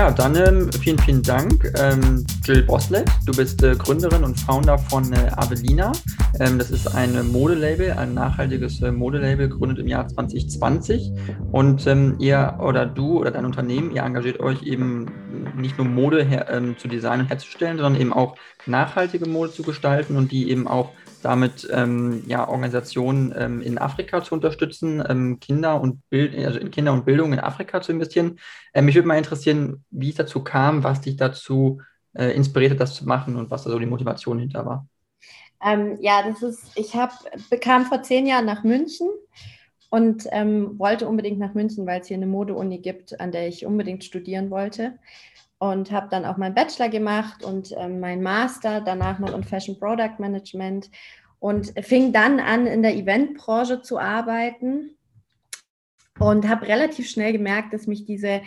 Ja, dann ähm, vielen, vielen Dank, ähm, Jill Boslett. Du bist äh, Gründerin und Founder von äh, Avelina. Ähm, das ist ein Modelabel, ein nachhaltiges äh, Modelabel, gegründet im Jahr 2020. Und ähm, ihr oder du oder dein Unternehmen, ihr engagiert euch eben nicht nur Mode her, ähm, zu designen und herzustellen, sondern eben auch nachhaltige Mode zu gestalten und die eben auch damit ähm, ja, Organisationen ähm, in Afrika zu unterstützen, ähm, Kinder und Bild, also in Kinder und Bildung in Afrika zu investieren. Ähm, mich würde mal interessieren, wie es dazu kam, was dich dazu äh, inspiriert hat, das zu machen und was da so die Motivation hinter war. Ähm, ja, das ist, ich habe bekam vor zehn Jahren nach München und ähm, wollte unbedingt nach München, weil es hier eine Mode-Uni gibt, an der ich unbedingt studieren wollte und habe dann auch meinen Bachelor gemacht und ähm, meinen Master, danach noch in Fashion Product Management und fing dann an, in der Eventbranche zu arbeiten und habe relativ schnell gemerkt, dass mich diese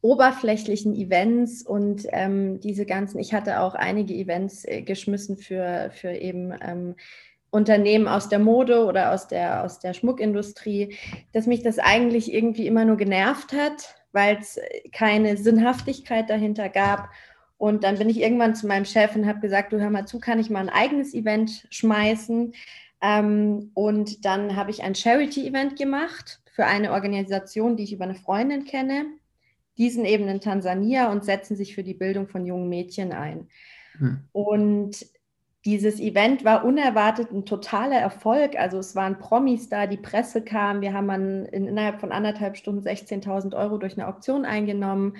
oberflächlichen Events und ähm, diese ganzen, ich hatte auch einige Events äh, geschmissen für, für eben ähm, Unternehmen aus der Mode oder aus der, aus der Schmuckindustrie, dass mich das eigentlich irgendwie immer nur genervt hat weil es keine Sinnhaftigkeit dahinter gab. Und dann bin ich irgendwann zu meinem Chef und habe gesagt, du hör mal zu, kann ich mal ein eigenes Event schmeißen? Ähm, und dann habe ich ein Charity-Event gemacht für eine Organisation, die ich über eine Freundin kenne. Die sind eben in Tansania und setzen sich für die Bildung von jungen Mädchen ein. Hm. Und dieses Event war unerwartet ein totaler Erfolg. Also es waren Promis da, die Presse kam. Wir haben an, in, innerhalb von anderthalb Stunden 16.000 Euro durch eine Auktion eingenommen.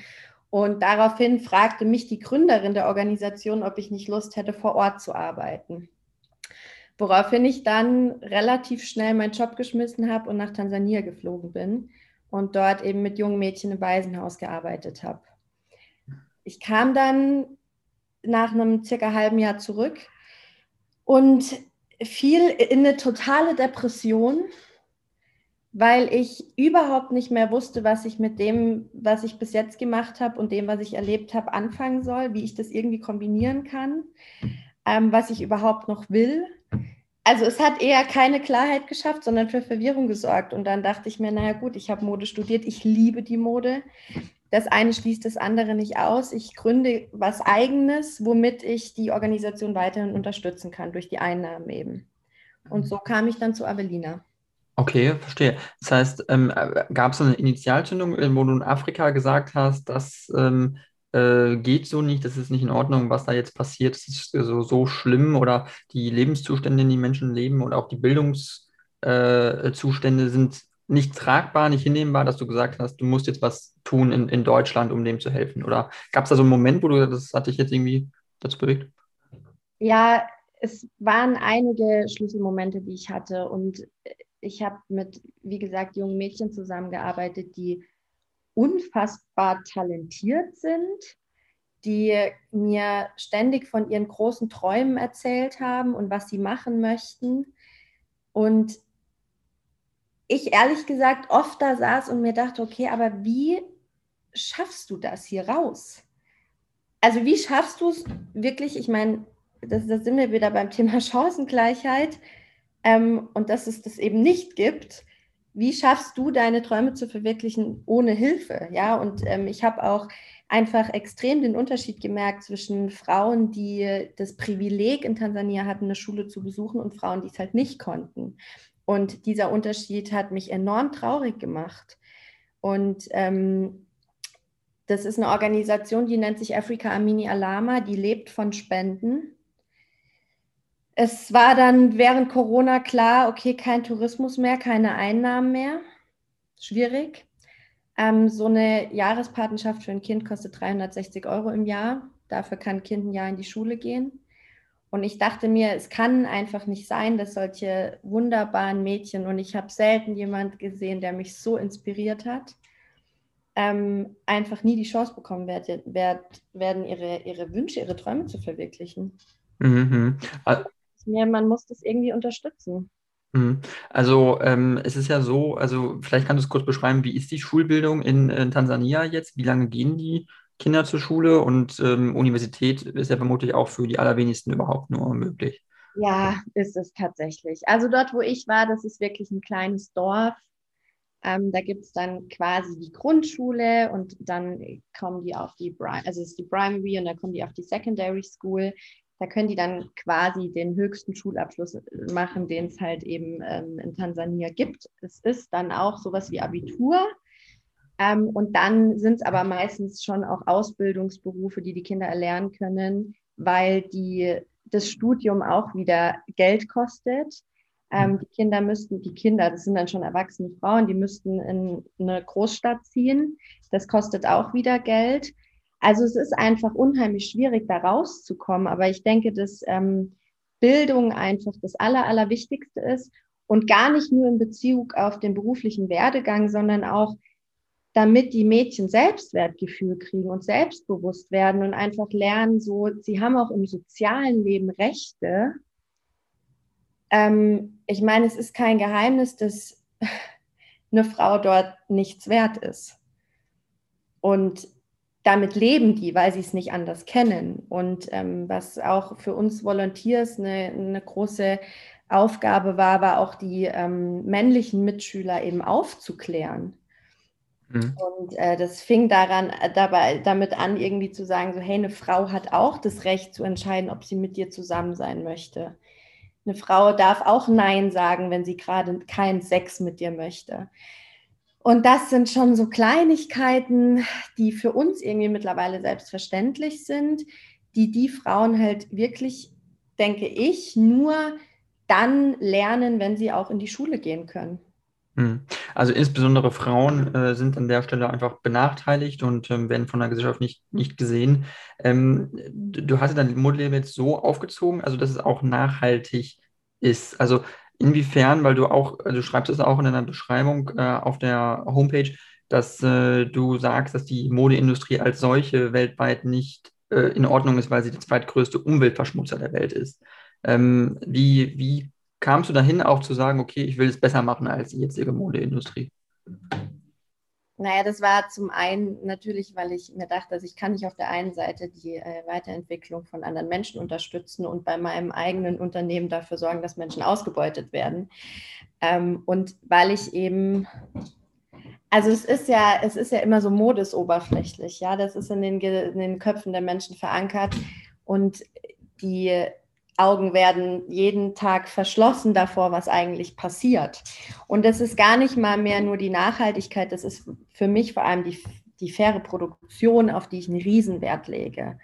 Und daraufhin fragte mich die Gründerin der Organisation, ob ich nicht Lust hätte, vor Ort zu arbeiten. Woraufhin ich dann relativ schnell meinen Job geschmissen habe und nach Tansania geflogen bin und dort eben mit jungen Mädchen im Waisenhaus gearbeitet habe. Ich kam dann nach einem circa halben Jahr zurück und fiel in eine totale Depression, weil ich überhaupt nicht mehr wusste, was ich mit dem, was ich bis jetzt gemacht habe und dem, was ich erlebt habe, anfangen soll, wie ich das irgendwie kombinieren kann, ähm, was ich überhaupt noch will. Also es hat eher keine Klarheit geschafft, sondern für Verwirrung gesorgt. Und dann dachte ich mir, naja gut, ich habe Mode studiert, ich liebe die Mode das eine schließt das andere nicht aus. Ich gründe was eigenes, womit ich die Organisation weiterhin unterstützen kann, durch die Einnahmen eben. Und so kam ich dann zu Avelina. Okay, verstehe. Das heißt, ähm, gab es eine Initialzündung, wo du in Afrika gesagt hast, das ähm, äh, geht so nicht, das ist nicht in Ordnung, was da jetzt passiert, das ist so, so schlimm oder die Lebenszustände, in denen die Menschen leben und auch die Bildungszustände äh, sind nicht tragbar, nicht hinnehmbar, dass du gesagt hast, du musst jetzt was tun in, in Deutschland, um dem zu helfen? Oder gab es da so einen Moment, wo du das hat dich jetzt irgendwie dazu bewegt? Ja, es waren einige Schlüsselmomente, die ich hatte. Und ich habe mit, wie gesagt, jungen Mädchen zusammengearbeitet, die unfassbar talentiert sind, die mir ständig von ihren großen Träumen erzählt haben und was sie machen möchten. Und ich ehrlich gesagt oft da saß und mir dachte, okay, aber wie schaffst du das hier raus? Also wie schaffst du es wirklich, ich meine, das, das sind wir wieder beim Thema Chancengleichheit ähm, und dass es das eben nicht gibt. Wie schaffst du deine Träume zu verwirklichen ohne Hilfe? Ja, und ähm, ich habe auch einfach extrem den Unterschied gemerkt zwischen Frauen, die das Privileg in Tansania hatten, eine Schule zu besuchen und Frauen, die es halt nicht konnten. Und dieser Unterschied hat mich enorm traurig gemacht. Und ähm, das ist eine Organisation, die nennt sich Africa Amini Alama, die lebt von Spenden. Es war dann während Corona klar, okay, kein Tourismus mehr, keine Einnahmen mehr. Schwierig. Ähm, so eine Jahrespatenschaft für ein Kind kostet 360 Euro im Jahr. Dafür kann ein Kind ein Jahr in die Schule gehen. Und ich dachte mir, es kann einfach nicht sein, dass solche wunderbaren Mädchen, und ich habe selten jemand gesehen, der mich so inspiriert hat, ähm, einfach nie die Chance bekommen werden, werden ihre, ihre Wünsche, ihre Träume zu verwirklichen. Mhm. Also, man muss das irgendwie unterstützen. Mhm. Also ähm, es ist ja so, also vielleicht kannst du es kurz beschreiben, wie ist die Schulbildung in, in Tansania jetzt? Wie lange gehen die Kinder zur Schule und ähm, Universität ist ja vermutlich auch für die allerwenigsten überhaupt nur möglich. Ja, ist es tatsächlich. Also dort, wo ich war, das ist wirklich ein kleines Dorf. Ähm, da gibt es dann quasi die Grundschule und dann kommen die auf die, also es ist die Primary und dann kommen die auf die Secondary School. Da können die dann quasi den höchsten Schulabschluss machen, den es halt eben ähm, in Tansania gibt. Es ist dann auch sowas wie Abitur. Ähm, und dann sind es aber meistens schon auch Ausbildungsberufe, die die Kinder erlernen können, weil die, das Studium auch wieder Geld kostet. Ähm, die Kinder müssten, die Kinder, das sind dann schon erwachsene Frauen, die müssten in eine Großstadt ziehen. Das kostet auch wieder Geld. Also es ist einfach unheimlich schwierig, da rauszukommen. Aber ich denke, dass ähm, Bildung einfach das Aller, Allerwichtigste ist und gar nicht nur in Bezug auf den beruflichen Werdegang, sondern auch damit die Mädchen Selbstwertgefühl kriegen und selbstbewusst werden und einfach lernen, so, sie haben auch im sozialen Leben Rechte. Ähm, ich meine, es ist kein Geheimnis, dass eine Frau dort nichts wert ist. Und damit leben die, weil sie es nicht anders kennen. Und ähm, was auch für uns Volunteers eine, eine große Aufgabe war, war auch die ähm, männlichen Mitschüler eben aufzuklären. Mhm. Und äh, das fing daran, äh, dabei, damit an, irgendwie zu sagen, so, hey, eine Frau hat auch das Recht zu entscheiden, ob sie mit dir zusammen sein möchte. Eine Frau darf auch Nein sagen, wenn sie gerade keinen Sex mit dir möchte. Und das sind schon so Kleinigkeiten, die für uns irgendwie mittlerweile selbstverständlich sind, die die Frauen halt wirklich, denke ich, nur dann lernen, wenn sie auch in die Schule gehen können. Hm. Also insbesondere Frauen äh, sind an der Stelle einfach benachteiligt und ähm, werden von der Gesellschaft nicht, nicht gesehen. Ähm, du hast dein Modell jetzt so aufgezogen, also dass es auch nachhaltig ist. Also inwiefern, weil du auch, also du schreibst es auch in deiner Beschreibung äh, auf der Homepage, dass äh, du sagst, dass die Modeindustrie als solche weltweit nicht äh, in Ordnung ist, weil sie der zweitgrößte Umweltverschmutzer der Welt ist. Ähm, wie, wie kamst du dahin, auch zu sagen, okay, ich will es besser machen als die jetzige Modeindustrie? Naja, das war zum einen natürlich, weil ich mir dachte, dass ich kann nicht auf der einen Seite die äh, Weiterentwicklung von anderen Menschen unterstützen und bei meinem eigenen Unternehmen dafür sorgen, dass Menschen ausgebeutet werden. Ähm, und weil ich eben, also es ist ja, es ist ja immer so modesoberflächlich, ja, das ist in den, in den Köpfen der Menschen verankert und die Augen werden jeden Tag verschlossen davor, was eigentlich passiert. Und das ist gar nicht mal mehr nur die Nachhaltigkeit, das ist für mich vor allem die, die faire Produktion, auf die ich einen Riesenwert lege.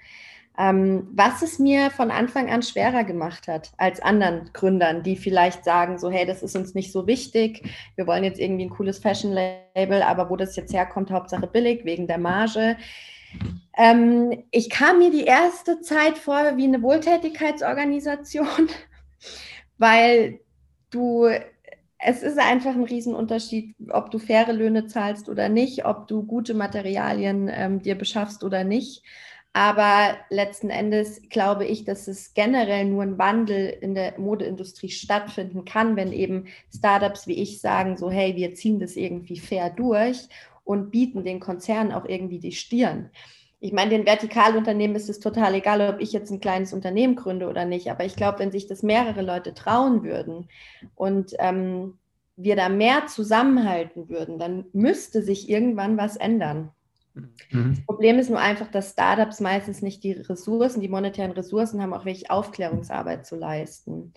Ähm, was es mir von Anfang an schwerer gemacht hat als anderen Gründern, die vielleicht sagen, so hey, das ist uns nicht so wichtig, wir wollen jetzt irgendwie ein cooles Fashion-Label, aber wo das jetzt herkommt, Hauptsache billig, wegen der Marge ähm, ich kam mir die erste Zeit vor wie eine Wohltätigkeitsorganisation, weil du, es ist einfach ein Riesenunterschied, ob du faire Löhne zahlst oder nicht, ob du gute Materialien ähm, dir beschaffst oder nicht. Aber letzten Endes glaube ich, dass es generell nur ein Wandel in der Modeindustrie stattfinden kann, wenn eben Startups wie ich sagen, so hey, wir ziehen das irgendwie fair durch und bieten den Konzernen auch irgendwie die Stirn. Ich meine, den Vertikalunternehmen ist es total egal, ob ich jetzt ein kleines Unternehmen gründe oder nicht. Aber ich glaube, wenn sich das mehrere Leute trauen würden und ähm, wir da mehr zusammenhalten würden, dann müsste sich irgendwann was ändern. Mhm. Das Problem ist nur einfach, dass Startups meistens nicht die Ressourcen, die monetären Ressourcen haben, auch wirklich Aufklärungsarbeit zu leisten.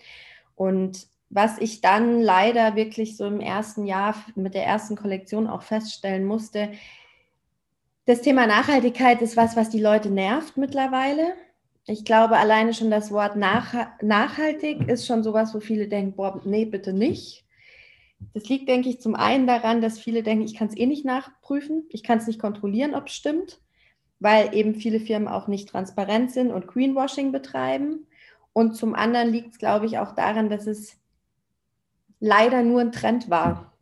Und was ich dann leider wirklich so im ersten Jahr mit der ersten Kollektion auch feststellen musste, das Thema Nachhaltigkeit ist was, was die Leute nervt mittlerweile. Ich glaube, alleine schon das Wort nach, nachhaltig ist schon sowas, wo viele denken, boah, nee, bitte nicht. Das liegt, denke ich, zum einen daran, dass viele denken, ich kann es eh nicht nachprüfen, ich kann es nicht kontrollieren, ob es stimmt, weil eben viele Firmen auch nicht transparent sind und Greenwashing betreiben. Und zum anderen liegt es, glaube ich, auch daran, dass es leider nur ein Trend war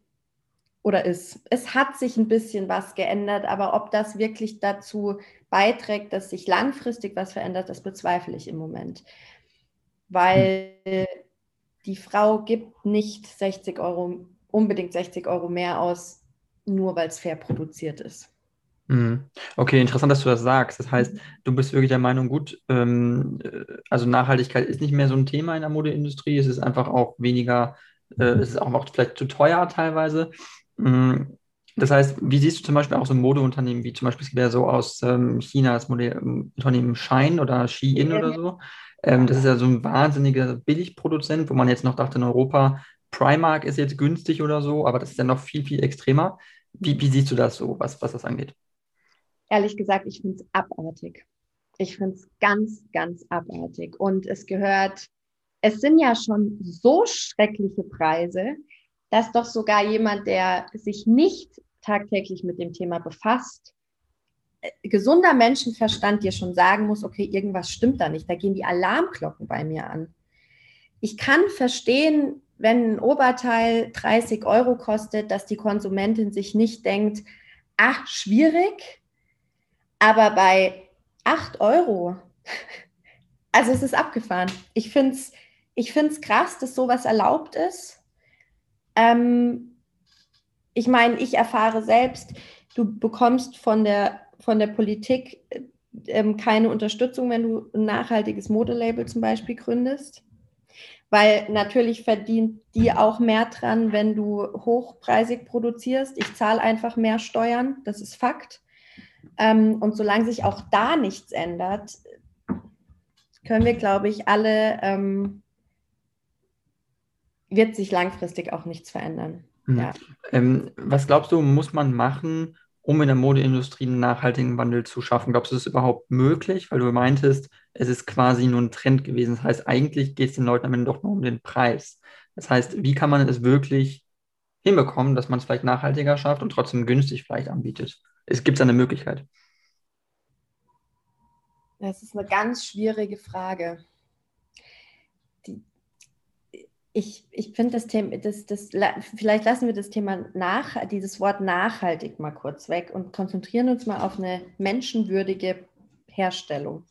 oder ist. Es hat sich ein bisschen was geändert, aber ob das wirklich dazu beiträgt, dass sich langfristig was verändert, das bezweifle ich im Moment. Weil die Frau gibt nicht 60 Euro, unbedingt 60 Euro mehr aus, nur weil es fair produziert ist. Hm. Okay, interessant, dass du das sagst. Das heißt, du bist wirklich der Meinung, gut, ähm, äh, also Nachhaltigkeit ist nicht mehr so ein Thema in der Modeindustrie, es ist einfach auch weniger äh, es ist auch noch vielleicht zu teuer teilweise. Mm, das heißt, wie siehst du zum Beispiel auch so Modeunternehmen wie zum Beispiel, es gibt ja so aus ähm, China das Modell, ähm, Unternehmen Shine oder Shein oder so. Ähm, das ist ja so ein wahnsinniger Billigproduzent, wo man jetzt noch dachte, in Europa, Primark ist jetzt günstig oder so, aber das ist ja noch viel, viel extremer. Wie, wie siehst du das so, was, was das angeht? Ehrlich gesagt, ich finde es abartig. Ich finde es ganz, ganz abartig. Und es gehört, es sind ja schon so schreckliche Preise, dass doch sogar jemand, der sich nicht tagtäglich mit dem Thema befasst, äh, gesunder Menschenverstand dir schon sagen muss, okay, irgendwas stimmt da nicht. Da gehen die Alarmglocken bei mir an. Ich kann verstehen, wenn ein Oberteil 30 Euro kostet, dass die Konsumentin sich nicht denkt, ach, schwierig, aber bei 8 Euro, also es ist abgefahren. Ich finde es ich find's krass, dass sowas erlaubt ist. Ähm, ich meine, ich erfahre selbst, du bekommst von der, von der Politik ähm, keine Unterstützung, wenn du ein nachhaltiges Modelabel zum Beispiel gründest. Weil natürlich verdient die auch mehr dran, wenn du hochpreisig produzierst. Ich zahle einfach mehr Steuern, das ist Fakt. Ähm, und solange sich auch da nichts ändert, können wir, glaube ich, alle, ähm, wird sich langfristig auch nichts verändern. Mhm. Ja. Ähm, was glaubst du, muss man machen, um in der Modeindustrie einen nachhaltigen Wandel zu schaffen? Glaubst du, das ist überhaupt möglich? Weil du meintest, es ist quasi nur ein Trend gewesen. Das heißt, eigentlich geht es den Leuten am Ende doch nur um den Preis. Das heißt, wie kann man es wirklich hinbekommen, dass man es vielleicht nachhaltiger schafft und trotzdem günstig vielleicht anbietet? Es gibt eine Möglichkeit. Das ist eine ganz schwierige Frage ich, ich finde das Thema, das, das, vielleicht lassen wir das Thema nach, dieses Wort nachhaltig mal kurz weg und konzentrieren uns mal auf eine menschenwürdige Herstellung.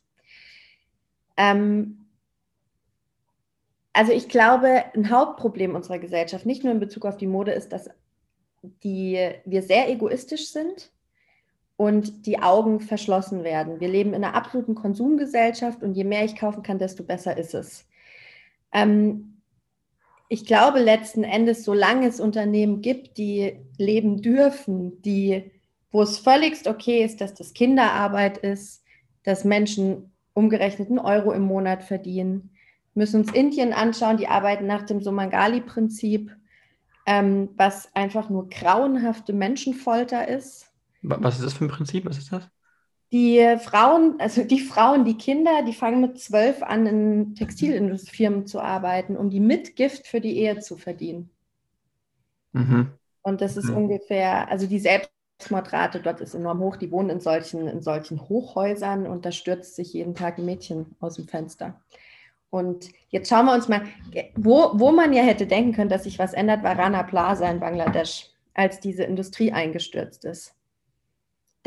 Ähm, also ich glaube, ein Hauptproblem unserer Gesellschaft, nicht nur in Bezug auf die Mode, ist, dass die, wir sehr egoistisch sind und die Augen verschlossen werden. Wir leben in einer absoluten Konsumgesellschaft und je mehr ich kaufen kann, desto besser ist es. Ähm, ich glaube letzten Endes, solange es Unternehmen gibt, die leben dürfen, die, wo es völligst okay ist, dass das Kinderarbeit ist, dass Menschen umgerechnet einen Euro im Monat verdienen, müssen uns Indien anschauen, die arbeiten nach dem Somangali-Prinzip, ähm, was einfach nur grauenhafte Menschenfolter ist. Was ist das für ein Prinzip? Was ist das? Die Frauen, also die Frauen, die Kinder, die fangen mit zwölf an, in Textilfirmen zu arbeiten, um die Mitgift für die Ehe zu verdienen. Mhm. Und das ist mhm. ungefähr, also die Selbstmordrate dort ist enorm hoch. Die wohnen in solchen, in solchen Hochhäusern und da stürzt sich jeden Tag ein Mädchen aus dem Fenster. Und jetzt schauen wir uns mal, wo, wo man ja hätte denken können, dass sich was ändert, war Rana Plaza in Bangladesch, als diese Industrie eingestürzt ist.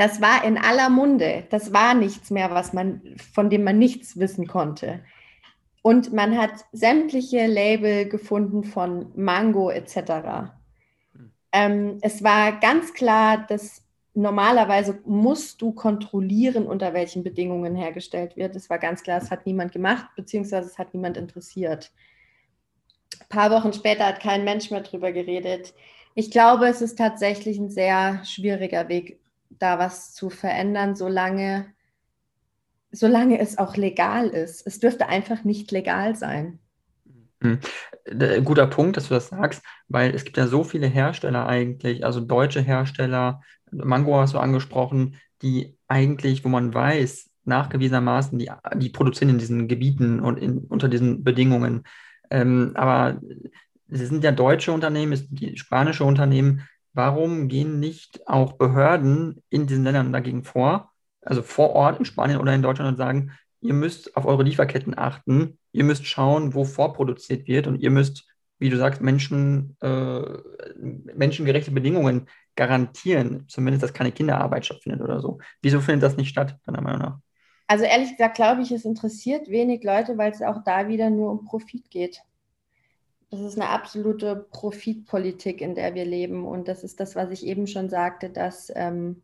Das war in aller Munde. Das war nichts mehr, was man, von dem man nichts wissen konnte. Und man hat sämtliche Label gefunden von Mango etc. Ähm, es war ganz klar, dass normalerweise musst du kontrollieren, unter welchen Bedingungen hergestellt wird. Es war ganz klar, es hat niemand gemacht, beziehungsweise es hat niemand interessiert. Ein paar Wochen später hat kein Mensch mehr drüber geredet. Ich glaube, es ist tatsächlich ein sehr schwieriger Weg, da was zu verändern, solange, solange es auch legal ist. Es dürfte einfach nicht legal sein. Hm. Guter Punkt, dass du das sagst, weil es gibt ja so viele Hersteller eigentlich, also deutsche Hersteller, Mango hast du angesprochen, die eigentlich, wo man weiß, nachgewiesenermaßen, die, die produzieren in diesen Gebieten und in, unter diesen Bedingungen. Ähm, aber es sind ja deutsche Unternehmen, es sind spanische Unternehmen, warum gehen nicht auch Behörden in diesen Ländern dagegen vor, also vor Ort in Spanien oder in Deutschland und sagen, ihr müsst auf eure Lieferketten achten, ihr müsst schauen, wo vorproduziert wird und ihr müsst, wie du sagst, Menschen, äh, menschengerechte Bedingungen garantieren, zumindest, dass keine Kinderarbeit stattfindet oder so. Wieso findet das nicht statt, deiner Meinung nach? Also ehrlich gesagt glaube ich, es interessiert wenig Leute, weil es auch da wieder nur um Profit geht das ist eine absolute Profitpolitik, in der wir leben. Und das ist das, was ich eben schon sagte, dass ähm,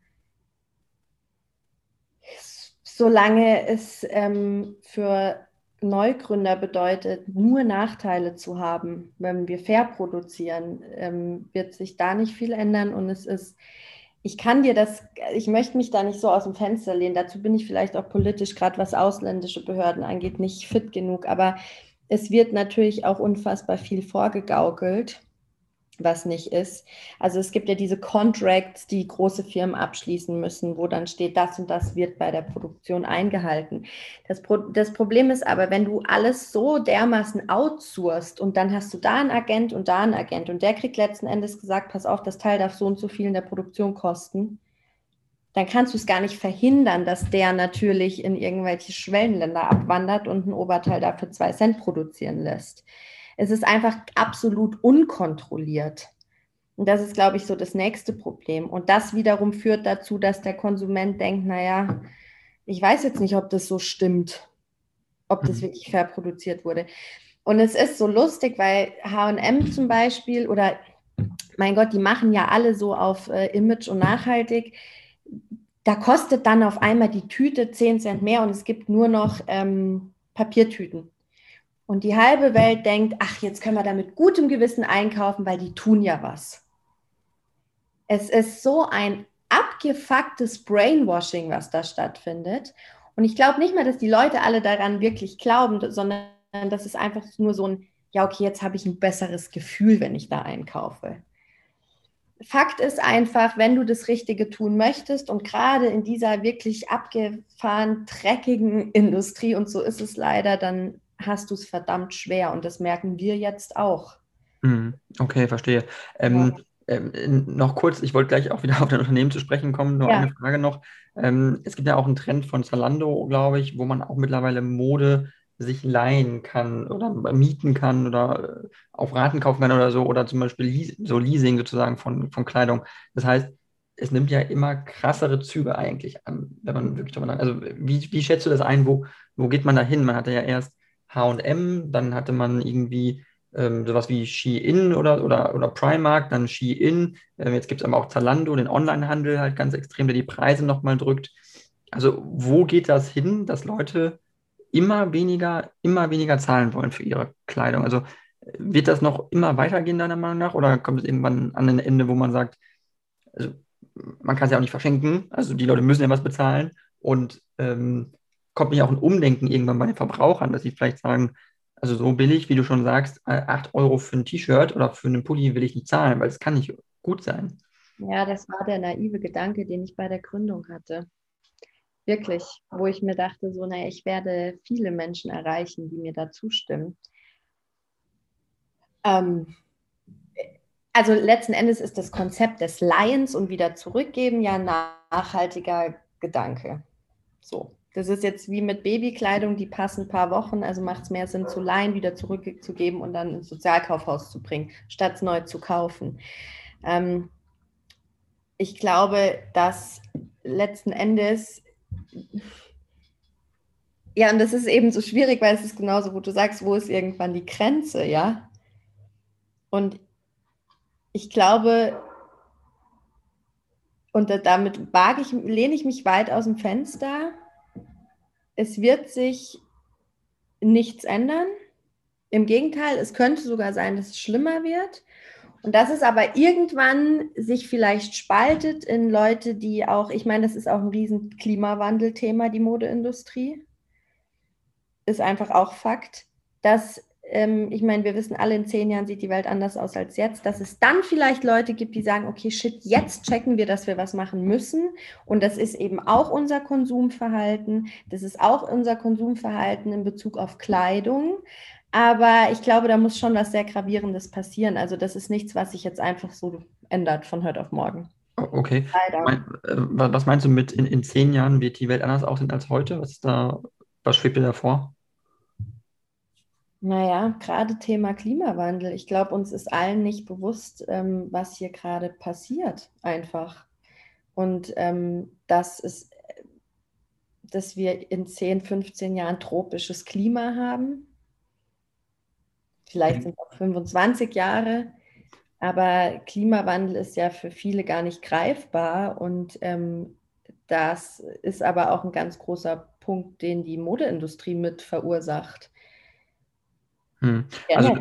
solange es ähm, für Neugründer bedeutet, nur Nachteile zu haben, wenn wir fair produzieren, ähm, wird sich da nicht viel ändern. Und es ist, ich kann dir das, ich möchte mich da nicht so aus dem Fenster lehnen. Dazu bin ich vielleicht auch politisch, gerade was ausländische Behörden angeht, nicht fit genug. Aber es wird natürlich auch unfassbar viel vorgegaukelt was nicht ist. Also es gibt ja diese Contracts, die große Firmen abschließen müssen, wo dann steht, das und das wird bei der Produktion eingehalten. Das, Pro das Problem ist aber, wenn du alles so dermaßen outsourcest und dann hast du da einen Agent und da einen Agent und der kriegt letzten Endes gesagt, pass auf, das Teil darf so und so viel in der Produktion kosten, dann kannst du es gar nicht verhindern, dass der natürlich in irgendwelche Schwellenländer abwandert und ein Oberteil dafür zwei Cent produzieren lässt. Es ist einfach absolut unkontrolliert. Und das ist, glaube ich, so das nächste Problem. Und das wiederum führt dazu, dass der Konsument denkt, naja, ich weiß jetzt nicht, ob das so stimmt, ob das mhm. wirklich fair produziert wurde. Und es ist so lustig, weil HM zum Beispiel oder mein Gott, die machen ja alle so auf äh, Image und nachhaltig. Da kostet dann auf einmal die Tüte 10 Cent mehr und es gibt nur noch ähm, Papiertüten. Und die halbe Welt denkt, ach, jetzt können wir da mit gutem Gewissen einkaufen, weil die tun ja was. Es ist so ein abgefucktes Brainwashing, was da stattfindet. Und ich glaube nicht mal, dass die Leute alle daran wirklich glauben, sondern das ist einfach nur so ein, ja, okay, jetzt habe ich ein besseres Gefühl, wenn ich da einkaufe. Fakt ist einfach, wenn du das Richtige tun möchtest und gerade in dieser wirklich abgefahren, dreckigen Industrie, und so ist es leider, dann hast du es verdammt schwer und das merken wir jetzt auch. Mhm. Okay, verstehe. Ähm, ja. ähm, noch kurz, ich wollte gleich auch wieder auf dein Unternehmen zu sprechen kommen, nur ja. eine Frage noch. Ähm, es gibt ja auch einen Trend von Zalando, glaube ich, wo man auch mittlerweile Mode sich leihen kann oder mieten kann oder äh, auf Raten kaufen kann oder so oder zum Beispiel so Leasing sozusagen von, von Kleidung. Das heißt, es nimmt ja immer krassere Züge eigentlich an, wenn man wirklich darüber nachdenkt. Also wie, wie schätzt du das ein? Wo, wo geht man da hin? Man hatte ja erst HM, dann hatte man irgendwie ähm, sowas wie Shein oder, oder, oder Primark, dann Shein. Ähm, jetzt gibt es aber auch Zalando, den Onlinehandel halt ganz extrem, der die Preise nochmal drückt. Also wo geht das hin, dass Leute immer weniger, immer weniger zahlen wollen für ihre Kleidung? Also wird das noch immer weitergehen, deiner Meinung nach? Oder kommt es irgendwann an ein Ende, wo man sagt, also man kann es ja auch nicht verschenken, also die Leute müssen ja was bezahlen und ähm, kommt nicht auch ein Umdenken irgendwann bei den Verbrauchern, dass sie vielleicht sagen, also so billig, wie du schon sagst, 8 äh, Euro für ein T-Shirt oder für einen Pulli will ich nicht zahlen, weil es kann nicht gut sein. Ja, das war der naive Gedanke, den ich bei der Gründung hatte. Wirklich, wo ich mir dachte, so, naja, ich werde viele Menschen erreichen, die mir da zustimmen. Ähm, also letzten Endes ist das Konzept des Lions und wieder zurückgeben ja nachhaltiger Gedanke. So. Das ist jetzt wie mit Babykleidung, die passen ein paar Wochen, also macht es mehr Sinn zu leihen, wieder zurückzugeben und dann ins Sozialkaufhaus zu bringen, statt es neu zu kaufen. Ähm, ich glaube, dass letzten Endes, ja, und das ist eben so schwierig, weil es ist genauso, wo du sagst, wo ist irgendwann die Grenze, ja? Und ich glaube, und damit wage ich, lehne ich mich weit aus dem Fenster, es wird sich nichts ändern. Im Gegenteil, es könnte sogar sein, dass es schlimmer wird. Und dass es aber irgendwann sich vielleicht spaltet in Leute, die auch, ich meine, das ist auch ein riesen Klimawandelthema, die Modeindustrie. Ist einfach auch Fakt, dass ähm, ich meine, wir wissen alle, in zehn Jahren sieht die Welt anders aus als jetzt, dass es dann vielleicht Leute gibt, die sagen, okay, shit, jetzt checken wir, dass wir was machen müssen. Und das ist eben auch unser Konsumverhalten. Das ist auch unser Konsumverhalten in Bezug auf Kleidung. Aber ich glaube, da muss schon was sehr Gravierendes passieren. Also das ist nichts, was sich jetzt einfach so ändert von heute auf morgen. Okay. Mein, äh, was meinst du mit in, in zehn Jahren wird die Welt anders aussehen als heute? Was, da, was schwebt dir da vor? Naja, gerade Thema Klimawandel. Ich glaube, uns ist allen nicht bewusst, ähm, was hier gerade passiert, einfach. Und ähm, dass, es, dass wir in 10, 15 Jahren tropisches Klima haben. Vielleicht mhm. sind es auch 25 Jahre. Aber Klimawandel ist ja für viele gar nicht greifbar. Und ähm, das ist aber auch ein ganz großer Punkt, den die Modeindustrie mit verursacht. Hm. Also,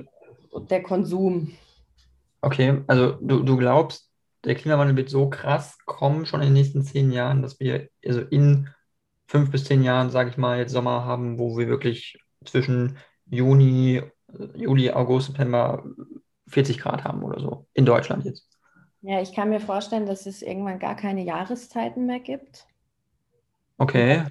der Konsum. Okay, also du, du glaubst, der Klimawandel wird so krass kommen, schon in den nächsten zehn Jahren, dass wir also in fünf bis zehn Jahren, sage ich mal, jetzt Sommer haben, wo wir wirklich zwischen Juni, Juli, August, September 40 Grad haben oder so. In Deutschland jetzt. Ja, ich kann mir vorstellen, dass es irgendwann gar keine Jahreszeiten mehr gibt. Okay.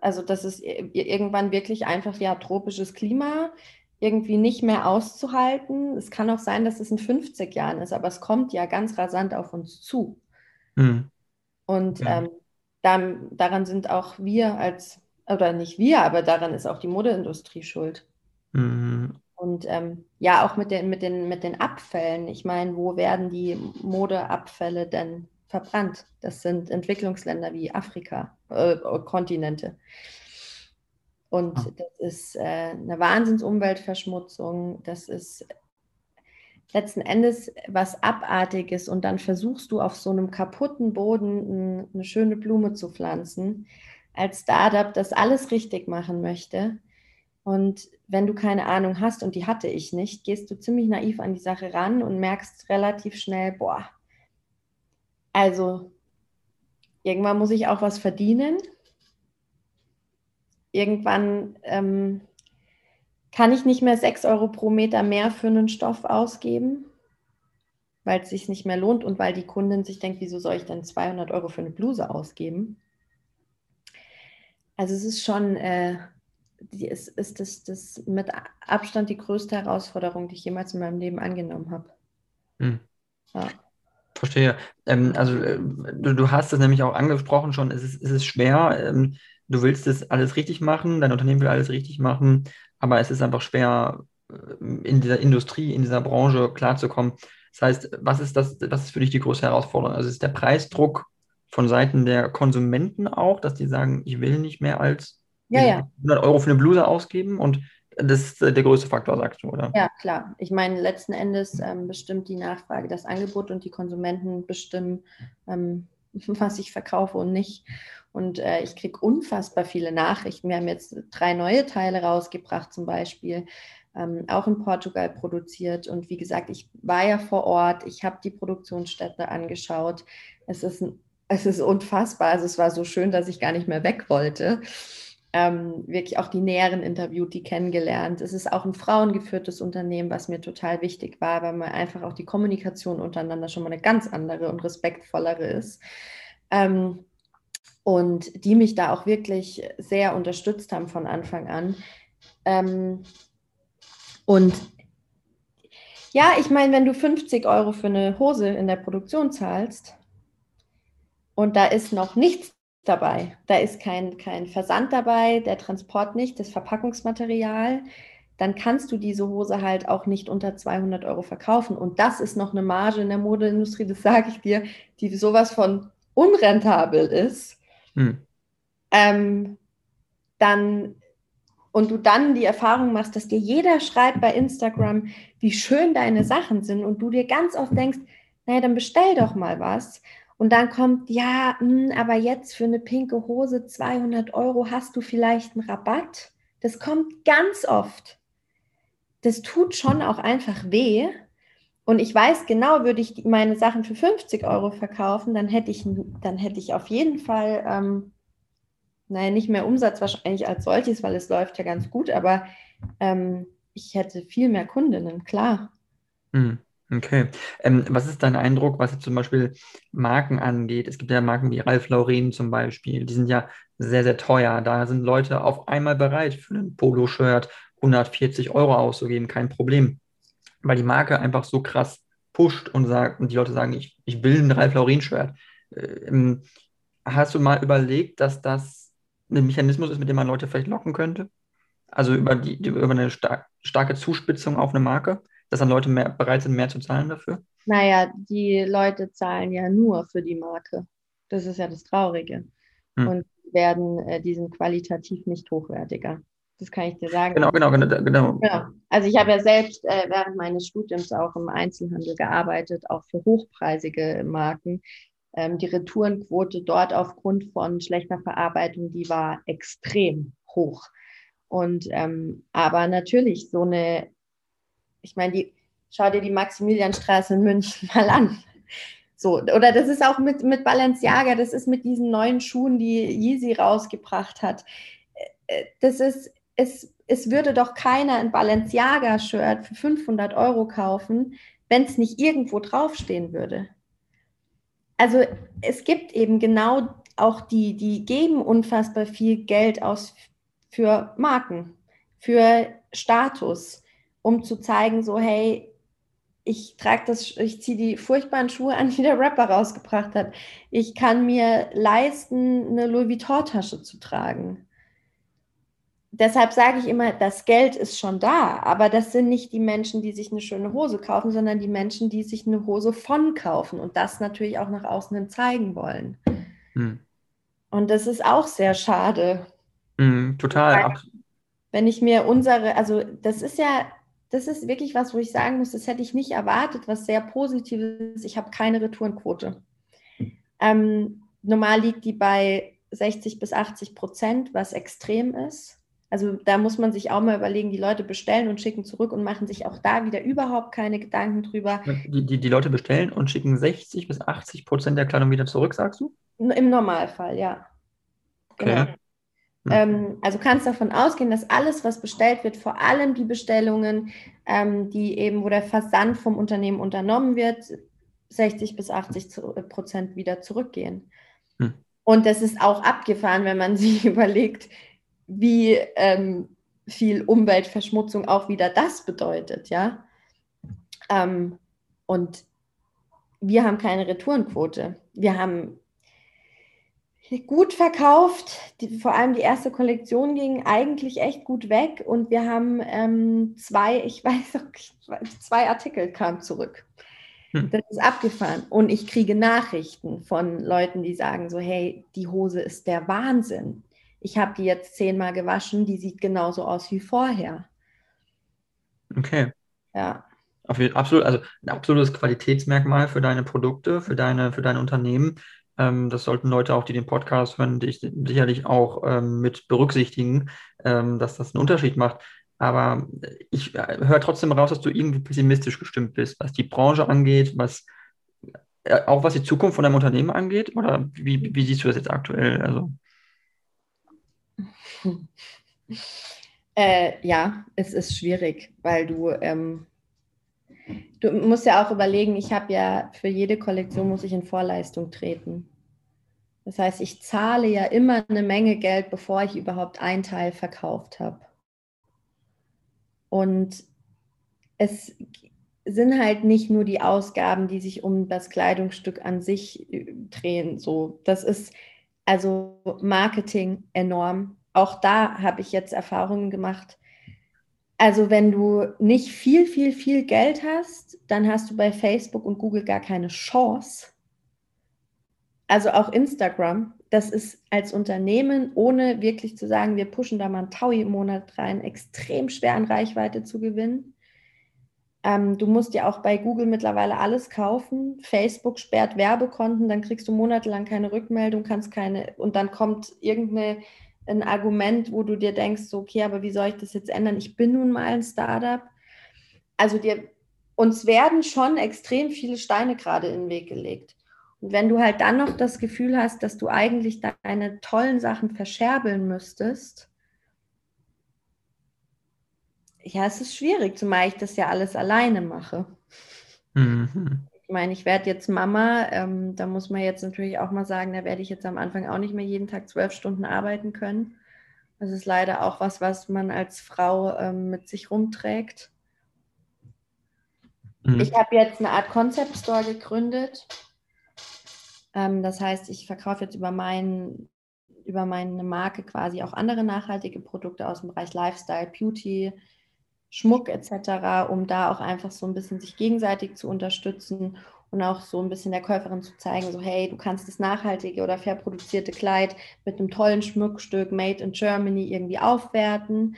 Also, dass es irgendwann wirklich einfach ja tropisches Klima irgendwie nicht mehr auszuhalten. Es kann auch sein, dass es in 50 Jahren ist, aber es kommt ja ganz rasant auf uns zu. Hm. Und ja. ähm, dann, daran sind auch wir als, oder nicht wir, aber daran ist auch die Modeindustrie schuld. Mhm. Und ähm, ja, auch mit den, mit, den, mit den Abfällen. Ich meine, wo werden die Modeabfälle denn verbrannt? Das sind Entwicklungsländer wie Afrika, äh, Kontinente. Und ah. das ist äh, eine Wahnsinnsumweltverschmutzung. Das ist letzten Endes was Abartiges. Und dann versuchst du auf so einem kaputten Boden eine schöne Blume zu pflanzen. Als Startup, das alles richtig machen möchte und wenn du keine Ahnung hast, und die hatte ich nicht, gehst du ziemlich naiv an die Sache ran und merkst relativ schnell, boah, also irgendwann muss ich auch was verdienen. Irgendwann ähm, kann ich nicht mehr 6 Euro pro Meter mehr für einen Stoff ausgeben, weil es sich nicht mehr lohnt und weil die Kundin sich denkt, wieso soll ich denn 200 Euro für eine Bluse ausgeben? Also es ist schon... Äh, die ist, ist das, das mit Abstand die größte Herausforderung, die ich jemals in meinem Leben angenommen habe. Hm. Ja. Verstehe. Ähm, also äh, du, du hast es nämlich auch angesprochen schon, es ist, es ist schwer. Ähm, du willst es alles richtig machen, dein Unternehmen will alles richtig machen, aber es ist einfach schwer, äh, in dieser Industrie, in dieser Branche klarzukommen. Das heißt, was ist das, was ist für dich die größte Herausforderung? Also ist der Preisdruck von Seiten der Konsumenten auch, dass die sagen, ich will nicht mehr als ja, ja. 100 Euro für eine Bluse ausgeben und das ist äh, der größte Faktor, sagst du, oder? Ja, klar. Ich meine, letzten Endes ähm, bestimmt die Nachfrage das Angebot und die Konsumenten bestimmen, ähm, was ich verkaufe und nicht. Und äh, ich kriege unfassbar viele Nachrichten. Wir haben jetzt drei neue Teile rausgebracht, zum Beispiel, ähm, auch in Portugal produziert. Und wie gesagt, ich war ja vor Ort, ich habe die Produktionsstätte angeschaut. Es ist, es ist unfassbar. Also es war so schön, dass ich gar nicht mehr weg wollte ähm, wirklich auch die Näheren interviewt, die kennengelernt. Es ist auch ein frauengeführtes Unternehmen, was mir total wichtig war, weil man einfach auch die Kommunikation untereinander schon mal eine ganz andere und respektvollere ist. Ähm, und die mich da auch wirklich sehr unterstützt haben von Anfang an. Ähm, und ja, ich meine, wenn du 50 Euro für eine Hose in der Produktion zahlst und da ist noch nichts dabei. Da ist kein, kein Versand dabei, der Transport nicht, das Verpackungsmaterial. Dann kannst du diese Hose halt auch nicht unter 200 Euro verkaufen. Und das ist noch eine Marge in der Modeindustrie, das sage ich dir, die sowas von unrentabel ist. Hm. Ähm, dann und du dann die Erfahrung machst, dass dir jeder schreibt bei Instagram, wie schön deine Sachen sind und du dir ganz oft denkst, naja, dann bestell doch mal was. Und dann kommt, ja, mh, hm, aber jetzt für eine pinke Hose 200 Euro hast du vielleicht einen Rabatt. Das kommt ganz oft. Das tut schon auch einfach weh. Und ich weiß genau, würde ich meine Sachen für 50 Euro verkaufen, dann hätte ich, dann hätte ich auf jeden Fall, ähm, naja, nicht mehr Umsatz wahrscheinlich als solches, weil es läuft ja ganz gut, aber ähm, ich hätte viel mehr Kundinnen, klar. Hm. Okay. Ähm, was ist dein Eindruck, was jetzt zum Beispiel Marken angeht? Es gibt ja Marken wie Ralph Lauren zum Beispiel, die sind ja sehr, sehr teuer. Da sind Leute auf einmal bereit, für ein Poloshirt 140 Euro auszugeben, kein Problem. Weil die Marke einfach so krass pusht und sagt, und die Leute sagen, ich, ich will ein Ralph Lauren-Shirt. Ähm, hast du mal überlegt, dass das ein Mechanismus ist, mit dem man Leute vielleicht locken könnte? Also über, die, über eine star starke Zuspitzung auf eine Marke? Dass dann Leute mehr, bereit sind, mehr zu zahlen dafür? Naja, die Leute zahlen ja nur für die Marke. Das ist ja das Traurige. Hm. Und werden, äh, die sind qualitativ nicht hochwertiger. Das kann ich dir sagen. Genau, genau, genau. genau. Ja. Also ich habe ja selbst äh, während meines Studiums auch im Einzelhandel gearbeitet, auch für hochpreisige Marken. Ähm, die Retourenquote dort aufgrund von schlechter Verarbeitung, die war extrem hoch. Und ähm, aber natürlich so eine, ich meine, die, schau dir die Maximilianstraße in München mal an. So, oder das ist auch mit, mit Balenciaga, das ist mit diesen neuen Schuhen, die Yeezy rausgebracht hat. Äh, das ist, es, es würde doch keiner ein Balenciaga-Shirt für 500 Euro kaufen, wenn es nicht irgendwo draufstehen würde. Also es gibt eben genau auch die, die geben unfassbar viel Geld aus für Marken, für Status, um zu zeigen, so hey, ich trage das, ich ziehe die furchtbaren Schuhe an, die der Rapper rausgebracht hat. Ich kann mir leisten, eine Louis Vuitton-Tasche zu tragen. Deshalb sage ich immer, das Geld ist schon da, aber das sind nicht die Menschen, die sich eine schöne Hose kaufen, sondern die Menschen, die sich eine Hose von kaufen und das natürlich auch nach außen hin zeigen wollen. Hm. Und das ist auch sehr schade. Hm, total. Weil, wenn ich mir unsere, also das ist ja das ist wirklich was, wo ich sagen muss, das hätte ich nicht erwartet, was sehr Positives. Ich habe keine Retourenquote. Ähm, normal liegt die bei 60 bis 80 Prozent, was extrem ist. Also da muss man sich auch mal überlegen, die Leute bestellen und schicken zurück und machen sich auch da wieder überhaupt keine Gedanken drüber. Die, die, die Leute bestellen und schicken 60 bis 80 Prozent der Kleidung wieder zurück, sagst du? Im Normalfall, ja. Okay. Genau. Hm. Ähm, also kannst davon ausgehen, dass alles, was bestellt wird, vor allem die Bestellungen, ähm, die eben, wo der Versand vom Unternehmen unternommen wird, 60 bis 80 äh, Prozent wieder zurückgehen. Hm. Und das ist auch abgefahren, wenn man sich überlegt, wie ähm, viel Umweltverschmutzung auch wieder das bedeutet, ja. Ähm, und wir haben keine Retourenquote. Wir haben gut verkauft. Die, vor allem die erste Kollektion ging eigentlich echt gut weg und wir haben ähm, zwei, ich weiß auch, zwei Artikel kamen zurück. Hm. Das ist abgefahren. Und ich kriege Nachrichten von Leuten, die sagen so, hey, die Hose ist der Wahnsinn. Ich habe die jetzt zehnmal gewaschen, die sieht genauso aus wie vorher. Okay. Ja. Absolut, also ein absolutes Qualitätsmerkmal für deine Produkte, für deine, für dein Unternehmen. Ähm, das sollten Leute auch, die den Podcast hören, dich sicherlich auch ähm, mit berücksichtigen, ähm, dass das einen Unterschied macht. Aber ich äh, höre trotzdem raus, dass du irgendwie pessimistisch gestimmt bist, was die Branche angeht, was äh, auch was die Zukunft von deinem Unternehmen angeht. Oder wie, wie siehst du das jetzt aktuell? Also. Äh, ja, es ist schwierig, weil du ähm, Du musst ja auch überlegen, ich habe ja für jede Kollektion muss ich in Vorleistung treten. Das heißt, ich zahle ja immer eine Menge Geld, bevor ich überhaupt ein Teil verkauft habe. Und es sind halt nicht nur die Ausgaben, die sich um das Kleidungsstück an sich äh, drehen. So, das ist also Marketing enorm. Auch da habe ich jetzt Erfahrungen gemacht also wenn du nicht viel, viel, viel Geld hast, dann hast du bei Facebook und Google gar keine Chance. Also auch Instagram, das ist als Unternehmen, ohne wirklich zu sagen, wir pushen da mal einen Taui im Monat rein, extrem schwer an Reichweite zu gewinnen. Ähm, du musst ja auch bei Google mittlerweile alles kaufen. Facebook sperrt Werbekonten, dann kriegst du monatelang keine Rückmeldung, kannst keine, und dann kommt irgendeine ein Argument, wo du dir denkst, so, okay, aber wie soll ich das jetzt ändern? Ich bin nun mal ein Startup. Also dir, uns werden schon extrem viele Steine gerade in den Weg gelegt. Und wenn du halt dann noch das Gefühl hast, dass du eigentlich deine tollen Sachen verscherbeln müsstest, ja, es ist schwierig, zumal ich das ja alles alleine mache. Mhm ich meine, ich werde jetzt Mama, ähm, da muss man jetzt natürlich auch mal sagen, da werde ich jetzt am Anfang auch nicht mehr jeden Tag zwölf Stunden arbeiten können. Das ist leider auch was, was man als Frau ähm, mit sich rumträgt. Mhm. Ich habe jetzt eine Art Concept Store gegründet. Ähm, das heißt, ich verkaufe jetzt über, mein, über meine Marke quasi auch andere nachhaltige Produkte aus dem Bereich Lifestyle, Beauty, Schmuck etc., um da auch einfach so ein bisschen sich gegenseitig zu unterstützen und auch so ein bisschen der Käuferin zu zeigen, so hey, du kannst das nachhaltige oder fair produzierte Kleid mit einem tollen Schmuckstück Made in Germany irgendwie aufwerten.